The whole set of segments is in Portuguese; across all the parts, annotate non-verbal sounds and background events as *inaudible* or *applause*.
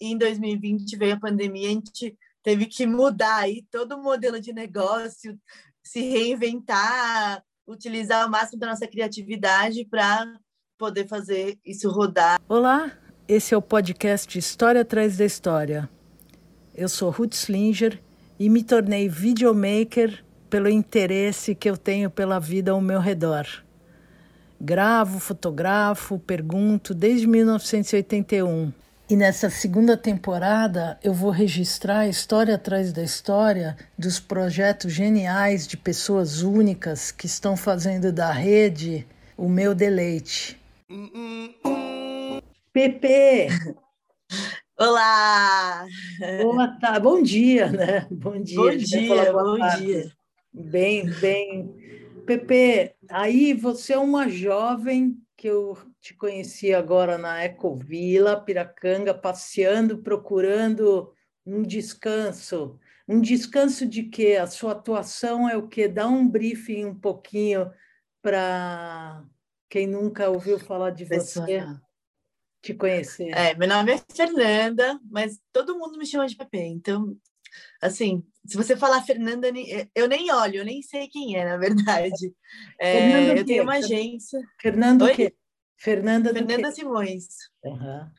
em 2020 veio a pandemia, a gente teve que mudar aí todo o modelo de negócio, se reinventar, utilizar o máximo da nossa criatividade para poder fazer isso rodar. Olá, esse é o podcast História atrás da História. Eu sou Ruth Slinger e me tornei videomaker pelo interesse que eu tenho pela vida ao meu redor. Gravo, fotografo, pergunto desde 1981. E nessa segunda temporada eu vou registrar a história atrás da história dos projetos geniais de pessoas únicas que estão fazendo da rede o meu deleite. Pepe! Olá! Boa tarde, bom dia, né? Bom dia. Bom dia, bom tarde. dia. Bem, bem. Pepe, aí você é uma jovem que eu te conheci agora na Ecovila, Piracanga, passeando, procurando um descanso. Um descanso de quê? A sua atuação é o quê? Dá um briefing um pouquinho para quem nunca ouviu falar de você te conhecer. É, meu nome é Fernanda, mas todo mundo me chama de Pepe, então assim, se você falar Fernanda, eu nem olho, eu nem sei quem é, na verdade. *laughs* É, eu tenho uma agência. Fernando o quê? Fernanda, Fernanda Simões. Uhum.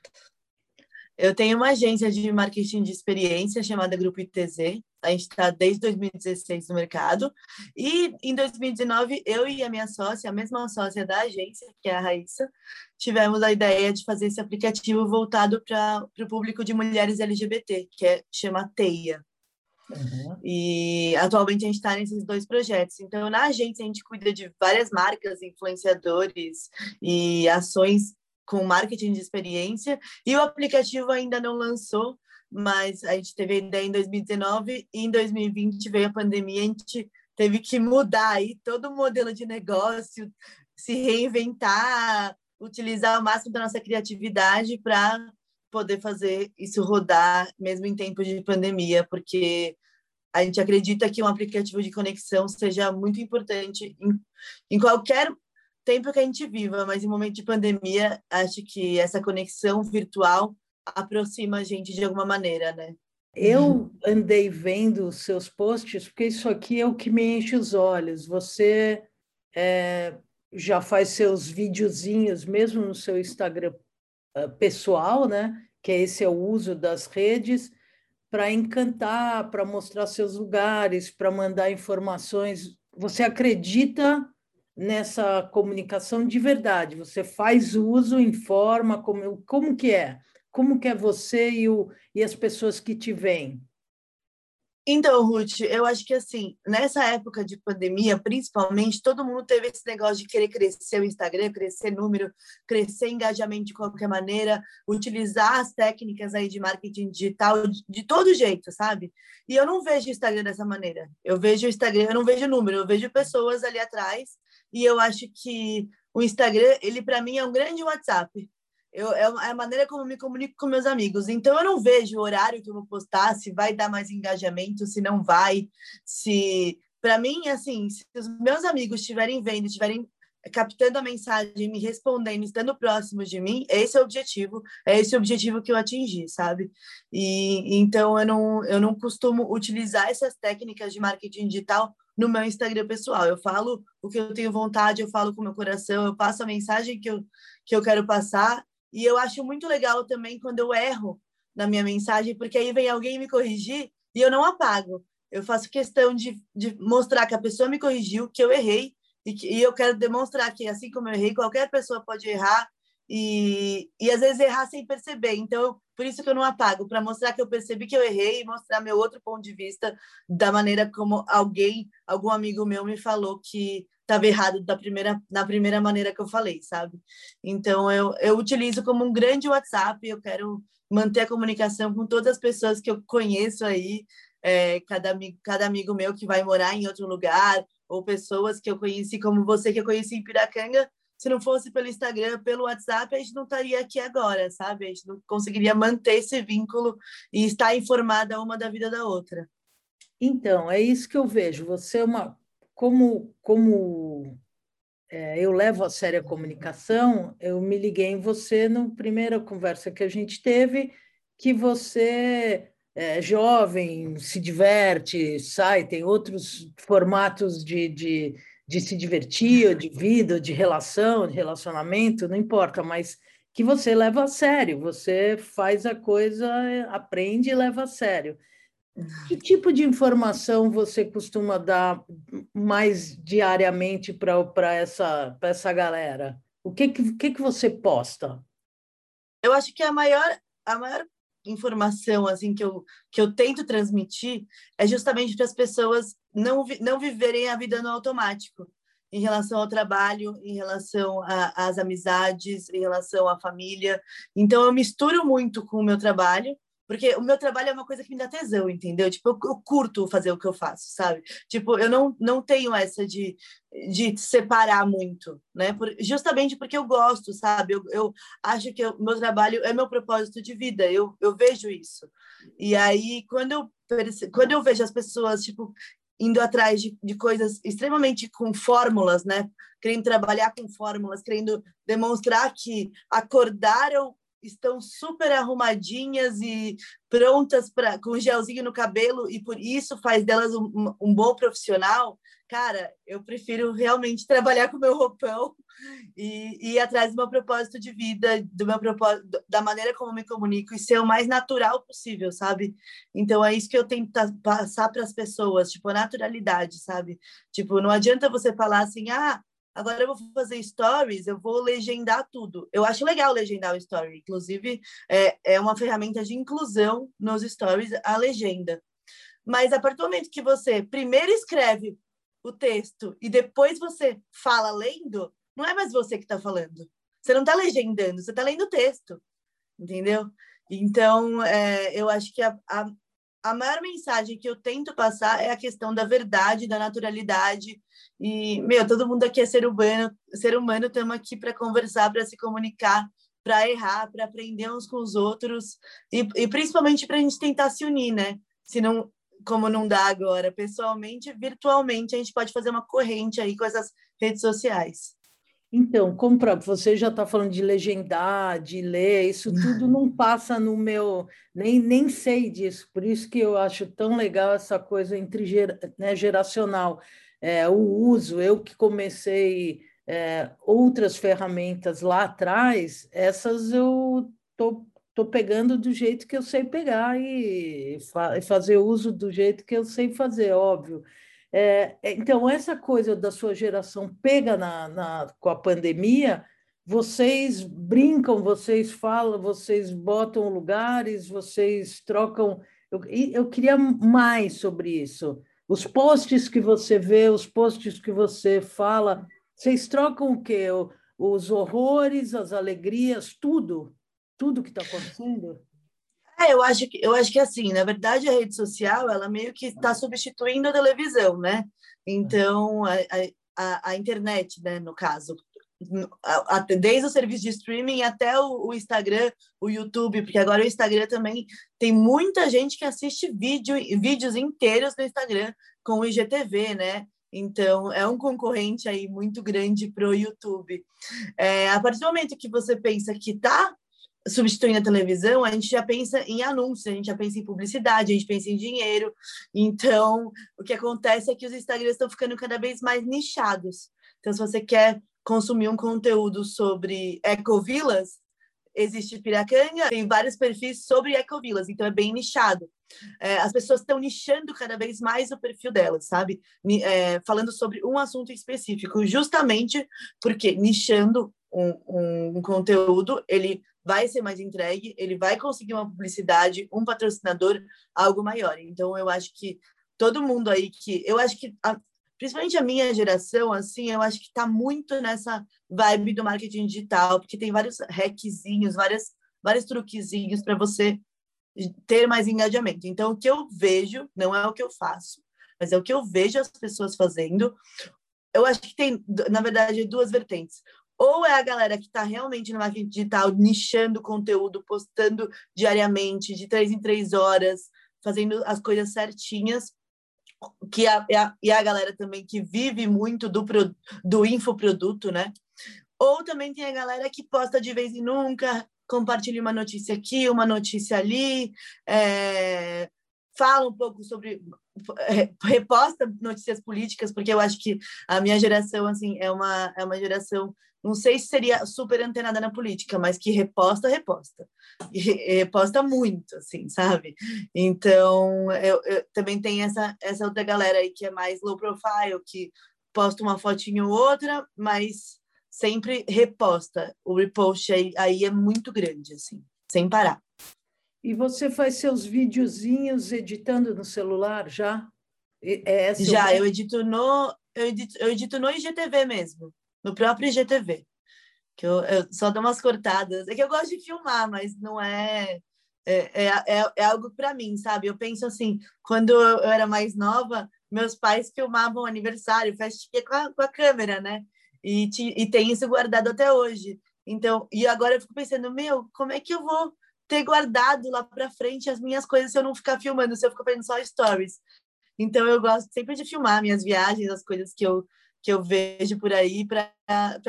Eu tenho uma agência de marketing de experiência chamada Grupo ITZ. A gente está desde 2016 no mercado. E em 2019, eu e a minha sócia, a mesma sócia da agência, que é a Raíssa, tivemos a ideia de fazer esse aplicativo voltado para o público de mulheres LGBT, que é, chama Teia. Uhum. E atualmente a gente está nesses dois projetos. Então, na agência, a gente cuida de várias marcas, influenciadores e ações com marketing de experiência. E o aplicativo ainda não lançou, mas a gente teve a ideia em 2019 e em 2020 veio a pandemia, a gente teve que mudar aí todo o modelo de negócio, se reinventar, utilizar o máximo da nossa criatividade para poder fazer isso rodar mesmo em tempos de pandemia, porque a gente acredita que um aplicativo de conexão seja muito importante em, em qualquer tempo que a gente viva, mas em momento de pandemia, acho que essa conexão virtual aproxima a gente de alguma maneira, né? Eu andei vendo os seus posts, porque isso aqui é o que me enche os olhos. Você é, já faz seus videozinhos, mesmo no seu Instagram uh, pessoal, né? Que esse é o uso das redes, para encantar, para mostrar seus lugares, para mandar informações. Você acredita nessa comunicação de verdade? Você faz uso, informa, como, como que é? Como que é você e, o, e as pessoas que te veem? Então, Ruth, eu acho que assim, nessa época de pandemia, principalmente, todo mundo teve esse negócio de querer crescer o Instagram, crescer número, crescer engajamento de qualquer maneira, utilizar as técnicas aí de marketing digital de, todo jeito, sabe? E eu não vejo o Instagram dessa maneira. Eu vejo o Instagram, eu não vejo número, eu vejo pessoas ali atrás, e eu acho que o Instagram, ele para mim é um grande WhatsApp. Eu, é, é a maneira como me comunico com meus amigos. Então, eu não vejo o horário que eu vou postar, se vai dar mais engajamento, se não vai, se... Para mim, assim, se os meus amigos estiverem vendo, estiverem captando a mensagem, me respondendo, estando próximos de mim, esse é o objetivo, é esse o objetivo que eu atingi, sabe? E então eu não eu não costumo utilizar essas técnicas de marketing digital no meu Instagram pessoal. Eu falo o que eu tenho vontade, eu falo com o meu coração, eu passo a mensagem que eu que eu quero passar e eu acho muito legal também quando eu erro na minha mensagem, porque aí vem alguém me corrigir e eu não apago. Eu faço questão de, de mostrar que a pessoa me corrigiu, que eu errei, e, que, e eu quero demonstrar que, assim como eu errei, qualquer pessoa pode errar e, e às vezes errar sem perceber. Então, por isso que eu não apago, para mostrar que eu percebi que eu errei e mostrar meu outro ponto de vista da maneira como alguém, algum amigo meu me falou que estava errado da primeira, na primeira maneira que eu falei, sabe? Então, eu, eu utilizo como um grande WhatsApp, eu quero manter a comunicação com todas as pessoas que eu conheço aí, é, cada, amigo, cada amigo meu que vai morar em outro lugar, ou pessoas que eu conheci, como você que eu conheci em Piracanga, se não fosse pelo Instagram, pelo WhatsApp, a gente não estaria aqui agora, sabe? A gente não conseguiria manter esse vínculo e estar informada uma da vida da outra. Então, é isso que eu vejo. Você é uma como, como é, eu levo a sério a comunicação, eu me liguei em você na primeira conversa que a gente teve que você é jovem, se diverte, sai, tem outros formatos de, de, de se divertir, de vida, de relação, de relacionamento, não importa, mas que você leva a sério, você faz a coisa, aprende e leva a sério. Que tipo de informação você costuma dar mais diariamente para essa, essa galera? O que, que, que você posta? Eu acho que a maior, a maior informação assim que eu, que eu tento transmitir é justamente para as pessoas não, não viverem a vida no automático em relação ao trabalho, em relação às amizades, em relação à família. Então eu misturo muito com o meu trabalho porque o meu trabalho é uma coisa que me dá tesão, entendeu? Tipo, eu, eu, curto fazer o que eu faço, sabe? Tipo, eu não, não tenho essa de, de separar muito, né? Por, justamente porque eu gosto, sabe? Eu, eu acho que o meu trabalho é meu propósito de vida, eu, eu vejo isso. E aí, quando eu, quando eu vejo as pessoas, tipo, indo atrás de, de coisas extremamente com fórmulas, né? Querendo trabalhar com fórmulas, querendo demonstrar que acordaram estão super arrumadinhas e prontas para com gelzinho no cabelo e por isso faz delas um, um, bom profissional, cara, eu prefiro realmente trabalhar com meu roupão e, e ir atrás do meu propósito de vida, do meu propósito, da maneira como me comunico e ser o mais natural possível, sabe? Então é isso que eu tento passar para as pessoas, tipo, naturalidade, sabe? Tipo, não adianta você falar assim, ah, Agora eu vou fazer stories, eu vou legendar tudo. Eu acho legal legendar o story. Inclusive, é, é uma ferramenta de inclusão nos stories, a legenda. Mas a partir do momento que você primeiro escreve o texto e depois você fala lendo, não é mais você que está falando. Você não está legendando, você está lendo o texto. Entendeu? Então, é, eu acho que a, a, a maior mensagem que eu tento passar é a questão da verdade, da naturalidade. E, meu, todo mundo aqui é ser humano, ser humano, estamos aqui para conversar, para se comunicar, para errar, para aprender uns com os outros e, e principalmente para a gente tentar se unir, né? Se não, como não dá agora, pessoalmente, virtualmente, a gente pode fazer uma corrente aí com essas redes sociais. Então, como pra, você já está falando de legendar, de ler, isso tudo não passa no meu. Nem, nem sei disso, por isso que eu acho tão legal essa coisa entre né, geracional. É, o uso, eu que comecei é, outras ferramentas lá atrás, essas eu tô, tô pegando do jeito que eu sei pegar e, fa fazer uso do jeito que eu sei fazer, óbvio. É, é, então, essa coisa da sua geração pega na, na, com a pandemia, vocês brincam, vocês falam, vocês botam lugares, vocês trocam. Eu, eu queria mais sobre isso. Os posts que você vê, os posts que você fala, vocês trocam o quê? Os horrores, as alegrias, tudo? Tudo que está acontecendo? É, eu acho que eu acho que assim, na verdade a rede social ela meio que está substituindo a televisão, né? Então a, a, a internet, né, no caso, desde o serviço de streaming até o, Instagram, o YouTube, porque agora o Instagram também tem muita gente que assiste vídeo, vídeos inteiros no Instagram com o IGTV, né? Então, é um concorrente aí muito grande para o YouTube. É, a partir do momento que você pensa que está substituindo a televisão, a gente já pensa em anúncios, a gente já pensa em publicidade, a gente pensa em dinheiro. Então, o que acontece é que os Instagrams estão ficando cada vez mais nichados. Então, se você quer consumir um conteúdo sobre ecovilas, existe Piracanga, tem vários perfis sobre ecovilas, então é bem nichado. É, as pessoas estão nichando cada vez mais o perfil delas, sabe? É, falando sobre um assunto específico, justamente porque nichando um, um, um conteúdo, ele vai ser mais entregue, ele vai conseguir uma publicidade, um patrocinador, algo maior. Então, eu acho que todo mundo aí que. Eu acho que, a, principalmente a minha geração, assim, eu acho que está muito nessa vibe do marketing digital, porque tem vários hackzinhos, várias, vários truquezinhos para você ter mais engajamento. Então, o que eu vejo, não é o que eu faço, mas é o que eu vejo as pessoas fazendo. Eu acho que tem, na verdade, duas vertentes. Ou é a galera que está realmente no marketing digital, nichando conteúdo, postando diariamente, de três em três horas, fazendo as coisas certinhas, que a, a, e a galera também que vive muito do, do infoproduto, né? Ou também tem a galera que posta de vez em nunca, compartilha uma notícia aqui, uma notícia ali, é, fala um pouco sobre reposta notícias políticas, porque eu acho que a minha geração assim é uma é uma geração não sei se seria super antenada na política, mas que reposta, reposta. E reposta muito, assim, sabe? Então, eu, eu também tem essa, essa outra galera aí que é mais low profile, que posta uma fotinho ou outra, mas sempre reposta. O repost aí, aí é muito grande, assim, sem parar. E você faz seus videozinhos editando no celular já? É já, eu edito no eu edito, eu edito no IGTV mesmo no próprio IGTV. Que eu, eu só dou umas cortadas. É que eu gosto de filmar, mas não é. É, é, é, é algo para mim, sabe? Eu penso assim, quando eu era mais nova, meus pais filmavam aniversário, festinha com a, com a câmera, né? E, e tem isso guardado até hoje. Então, e agora eu fico pensando, meu, como é que eu vou ter guardado lá para frente as minhas coisas se eu não ficar filmando, se eu ficar fazendo só stories? Então, eu gosto sempre de filmar minhas viagens, as coisas que eu que eu vejo por aí para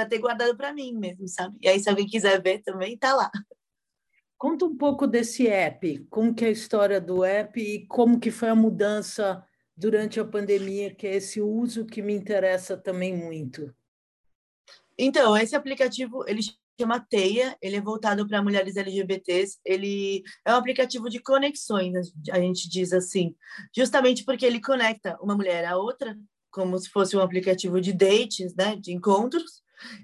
ter guardado para mim mesmo, sabe? E aí, se alguém quiser ver também, tá lá. Conta um pouco desse app, como que é a história do app e como que foi a mudança durante a pandemia, que é esse uso que me interessa também muito. Então, esse aplicativo, ele chama Teia, ele é voltado para mulheres LGBTs, ele é um aplicativo de conexões, a gente diz assim, justamente porque ele conecta uma mulher a outra, como se fosse um aplicativo de dates, né, de encontros.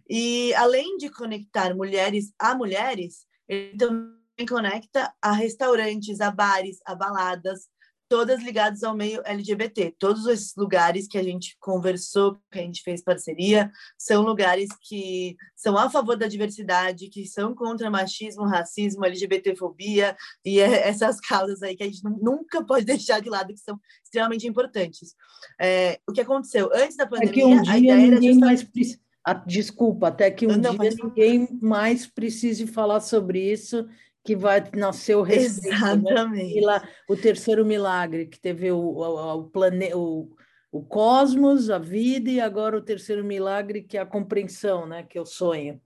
E além de conectar mulheres a mulheres, ele também conecta a restaurantes, a bares, a baladas, todas ligadas ao meio LGBT. Todos esses lugares que a gente conversou, que a gente fez parceria, são lugares que são a favor da diversidade, que são contra machismo, racismo, LGBTfobia e é *laughs* essas causas aí que a gente nunca pode *laughs* deixar de lado, que são extremamente importantes. É, o que aconteceu? Antes da pandemia, é que um dia a ideia ninguém mais precisa... Desculpa, até que um não, dia ninguém mais precise falar sobre isso que vai nascer o respeito. Né? Exatamente. Né? o terceiro milagre, que teve o, o, o, plane, o, o cosmos, a vida, e agora o terceiro milagre, que é a compreensão, né? que é o sonho.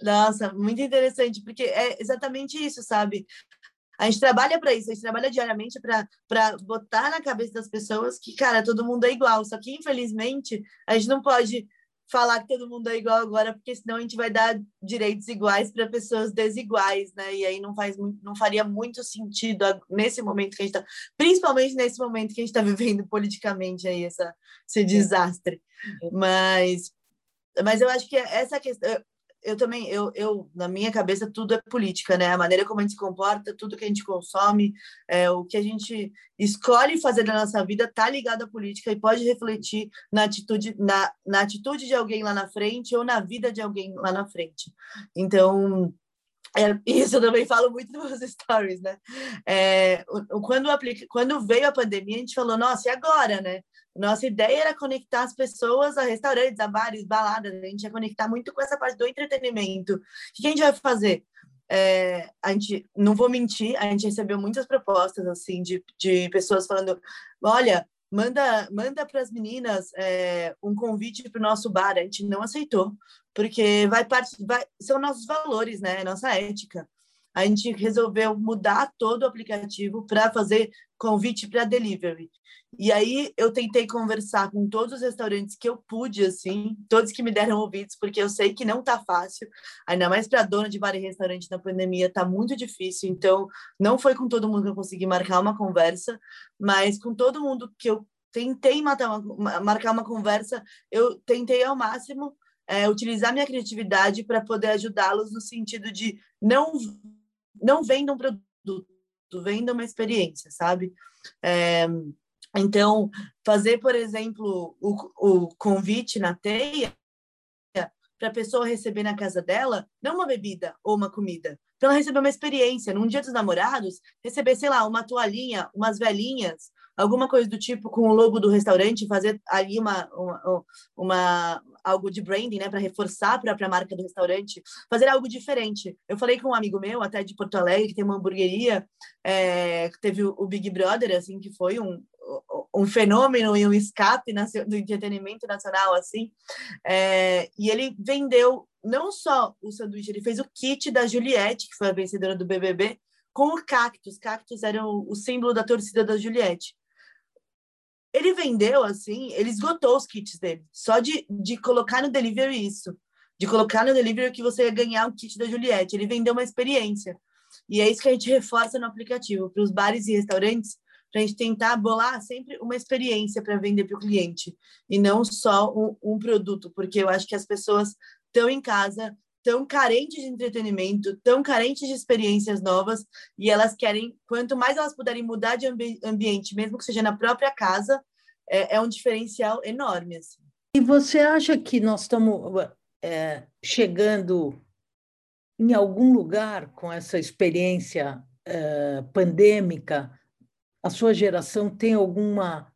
Nossa, muito interessante, porque é exatamente isso, sabe? A gente trabalha para isso, a gente trabalha diariamente para botar na cabeça das pessoas que, cara, todo mundo é igual. Só que, infelizmente, a gente não pode falar que todo mundo é igual agora, porque senão a gente vai dar direitos iguais para pessoas desiguais, né? E aí não faz não faria muito sentido nesse momento que a gente está, principalmente nesse momento que a gente está *laughs* vivendo politicamente aí essa, esse desastre. Mas mas eu acho que essa questão eu também, eu, eu, na minha cabeça, tudo é política, né? A maneira como a gente se comporta, tudo que a gente consome, é, o que a gente escolhe fazer na nossa vida está ligado à política e pode refletir na atitude, na, na atitude de alguém lá na frente ou na vida de alguém lá na frente. Então, é, isso eu também falo muito nos *laughs* stories, né? É, quando, quando veio a pandemia, a gente falou, nossa, e agora, né? Nossa ideia era conectar as pessoas a restaurantes, a bares, baladas, a gente ia conectar muito com essa parte do entretenimento. O que a gente vai fazer? É, a gente, não vou mentir, a gente recebeu muitas propostas, assim, de, de pessoas falando, olha, manda manda para as meninas é, um convite para o nosso bar. A gente não aceitou, porque vai, parte, vai são nossos valores, né? Nossa ética. A gente resolveu mudar todo o aplicativo para fazer convite para delivery. E aí eu tentei conversar com todos os restaurantes que eu pude, assim, todos que me deram ouvidos, porque eu sei que não tá fácil, ainda mais para dona de bar e restaurante na pandemia, tá muito difícil. Então, não foi com todo mundo que eu consegui marcar uma conversa, mas com todo mundo que eu tentei uma, marcar uma conversa, eu tentei ao máximo é, utilizar minha criatividade para poder ajudá-los no sentido de não não venda um produto, venda uma experiência, sabe? É, então, fazer, por exemplo, o, o convite na teia para a pessoa receber na casa dela, não uma bebida ou uma comida, para ela receber uma experiência. Num dia dos namorados, receber, sei lá, uma toalhinha, umas velhinhas, alguma coisa do tipo com o logo do restaurante, fazer ali uma, uma, uma algo de branding, né, para reforçar a própria marca do restaurante, fazer algo diferente. Eu falei com um amigo meu, até de Porto Alegre, que tem uma hamburgueria, é, teve o, Big Brother, assim, que foi um, um fenômeno e um escape do entretenimento nacional, assim. É, e ele vendeu não só o sanduíche, ele fez o kit da Juliette, que foi a vencedora do BBB, com o cactus. Cactus era o, o símbolo da torcida da Juliette. Ele vendeu, assim, ele esgotou os kits dele. Só de, de colocar no delivery isso. De colocar no delivery que você ia ganhar o kit da Juliette. Ele vendeu uma experiência. E é isso que a gente reforça no aplicativo, para os bares e restaurantes, para a gente tentar bolar sempre uma experiência para vender para o cliente, e não só um, um produto, porque eu acho que as pessoas estão em casa, tão carentes de entretenimento, tão carentes de experiências novas, e elas querem, quanto mais elas puderem mudar de ambi ambiente, mesmo que seja na própria casa, é, é um diferencial enorme. Assim. E você acha que nós estamos é, chegando em algum lugar com essa experiência uh, pandêmica, a sua geração tem alguma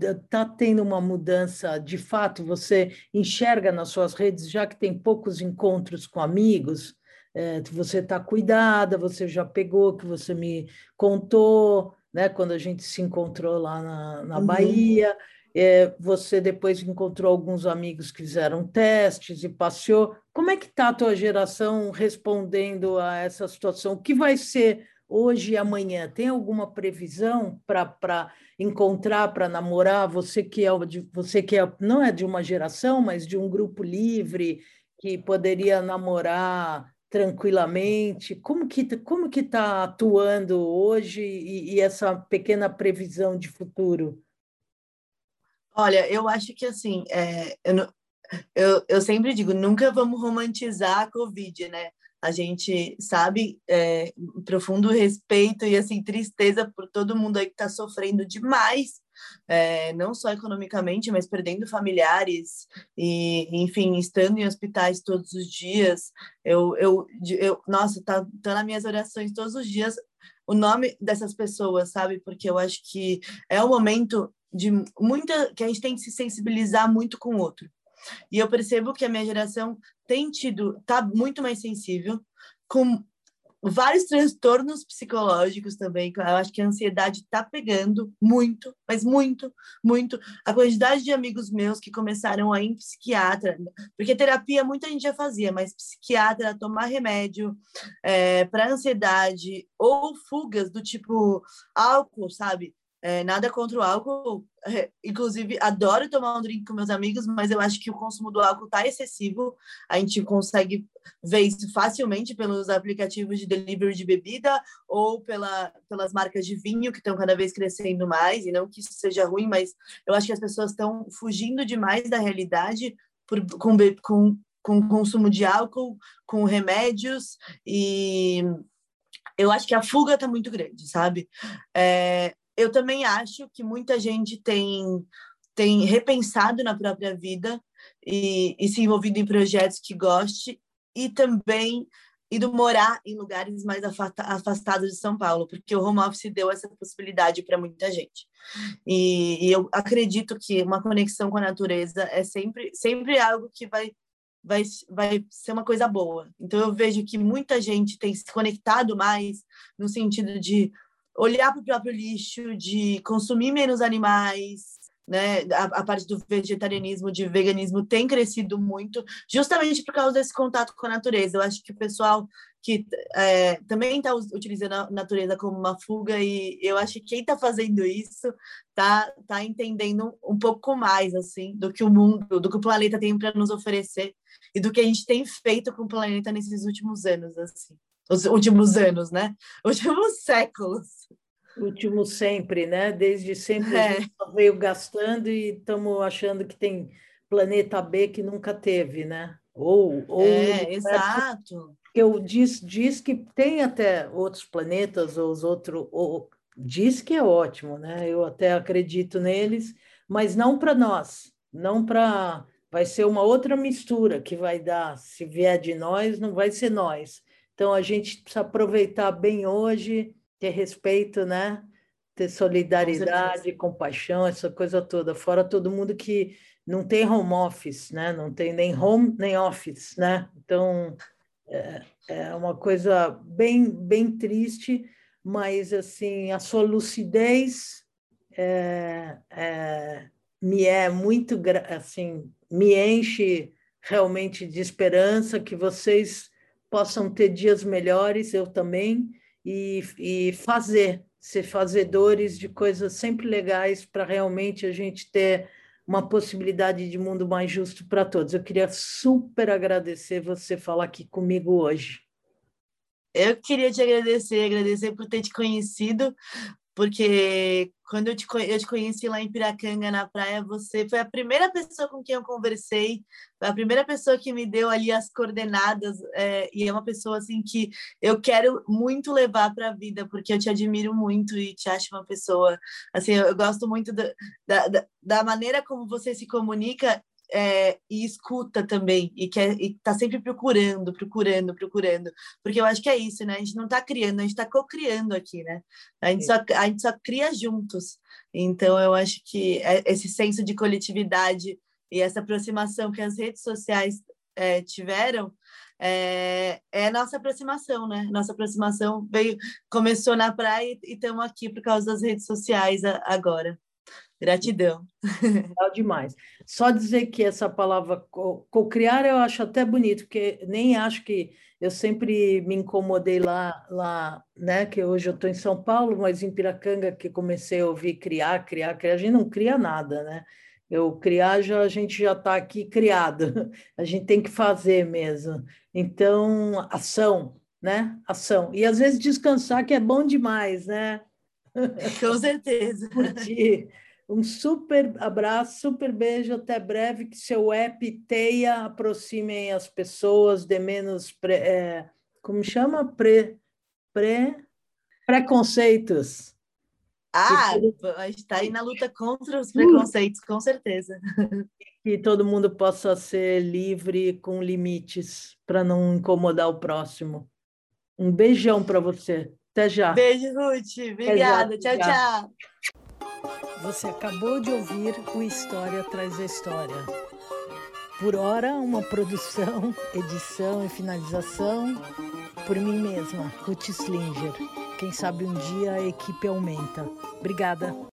está tendo uma mudança de fato? Você enxerga nas suas redes, já que tem poucos encontros com amigos, é, você está cuidada, você já pegou, que você me contou, né, quando a gente se encontrou lá na, na uhum. Bahia. É, você depois encontrou alguns amigos que fizeram testes e passeou. Como é que está a tua geração respondendo a essa situação? O que vai ser hoje e amanhã? Tem alguma previsão para encontrar, para namorar? Você que é você que é, não é de uma geração, mas de um grupo livre que poderia namorar tranquilamente. Como que como que está atuando hoje e, e essa pequena previsão de futuro? Olha, eu acho que assim, é, eu, eu, eu sempre digo, nunca vamos romantizar a Covid, né? A gente sabe é, profundo respeito e assim tristeza por todo mundo aí que está sofrendo demais, é, não só economicamente, mas perdendo familiares e, enfim, estando em hospitais todos os dias. Eu, eu, eu nossa, tá, tá nas minhas orações todos os dias o nome dessas pessoas, sabe? Porque eu acho que é um momento de muita que a gente tem que se sensibilizar muito com o outro. E eu percebo que a minha geração tem tido tá muito mais sensível com vários transtornos psicológicos também. Eu acho que a ansiedade está pegando muito, mas muito, muito. A quantidade de amigos meus que começaram a ir em psiquiatra, porque terapia muita gente já fazia, mas psiquiatra, tomar remédio é, para ansiedade ou fugas do tipo álcool, sabe? É, nada contra o álcool. É, inclusive, adoro tomar um drink com meus amigos, mas eu acho que o consumo do álcool está excessivo. A gente consegue ver isso facilmente pelos aplicativos de delivery de bebida ou pela, pelas marcas de vinho que estão cada vez crescendo mais. E não que isso seja ruim, mas eu acho que as pessoas estão fugindo demais da realidade por, com, com, com consumo de álcool, com remédios e eu acho que a fuga está muito grande, sabe? É, eu também acho que muita gente tem, tem repensado na própria vida e, e se envolvido em projetos que goste e também ido morar em lugares mais afastados de São Paulo, porque o home office deu essa possibilidade para muita gente. E, e, eu acredito que uma conexão com a natureza é sempre, sempre algo que vai, vai, vai ser uma coisa boa. Então eu vejo que muita gente tem se conectado mais no sentido de olhar para o próprio lixo, de consumir menos animais, né? A, a, parte do vegetarianismo, de veganismo tem crescido muito, justamente por causa desse contato com a natureza. Eu acho que o pessoal que é, também está utilizando a natureza como uma fuga e eu acho que quem está fazendo isso está tá entendendo um pouco mais assim do que o mundo, do que o planeta tem para nos oferecer e do que a gente tem feito com o planeta nesses últimos anos assim os últimos anos, né? *laughs* Últimos séculos. Último sempre, né? Desde sempre é. a gente veio gastando e estamos achando que tem planeta B que nunca teve, né? Ou, ou é, exato. Eu diz, diz que tem até outros planetas, ou os outros. Ou, diz que é ótimo, né? Eu até acredito neles, mas não para nós, não para. Vai ser uma outra mistura que vai dar. Se vier de nós, não vai ser nós então, a gente precisa aproveitar bem hoje, ter respeito, né? Ter solidariedade, compaixão, essa coisa toda. Fora todo mundo que não tem home office, né? Não tem nem home nem office, né? Então, é, é uma coisa bem, bem triste, mas, assim, a sua lucidez é, é, me é muito assim, me enche realmente de esperança que vocês possam ter dias melhores, eu também, e, e fazer, ser fazedores de coisas sempre legais para realmente a gente ter uma possibilidade de mundo mais justo para todos. Eu queria super agradecer você falar aqui comigo hoje. Eu queria te agradecer, agradecer por ter te conhecido, porque quando eu te, eu te conheci lá em Piracanga, na praia, você foi a primeira pessoa com quem eu conversei, foi a primeira pessoa que me deu ali as coordenadas, é, e é uma pessoa assim que eu quero muito levar para a vida, porque eu te admiro muito e te acho uma pessoa, assim, eu, eu gosto muito da, da, da maneira como você se comunica é, e escuta também, e quer, está sempre procurando, procurando, procurando, porque eu acho que é isso, né? A gente não está criando, a gente está co-criando aqui, né? A gente, só, a gente só cria juntos. Então, eu acho que é, esse senso de coletividade e essa aproximação que as redes sociais é, tiveram é, é nossa aproximação, né? Nossa aproximação veio, começou na praia e estamos aqui por causa das redes sociais agora. Gratidão. Legal demais. Só dizer que essa palavra co-criar eu acho até bonito, porque nem acho que eu sempre me incomodei lá, lá né? Que hoje eu estou em São Paulo, mas em Piracanga que comecei a ouvir criar, criar, criar. A gente não cria nada, né? Eu criar já a gente já está aqui criado. *laughs* A gente tem que fazer mesmo. Então ação, né? Ação e às vezes descansar que é bom demais, né? Com certeza. *laughs* Curtir. Um super abraço, super beijo, até breve. Que seu app teia aproximem as pessoas, de menos. Pre, é, como chama? Pre, pre, preconceitos. Ah, a gente está aí na luta contra os preconceitos, com certeza. *laughs* Que todo mundo possa ser livre com limites, para não incomodar o próximo. Um beijão para você. Até já. Beijo, Ruth. Obrigada. Tchau, tchau. Você acabou de ouvir o História Traz a História. Por hora, uma produção, edição e finalização por mim mesma, Ruth Slinger. Quem sabe um dia a equipe aumenta. Obrigada.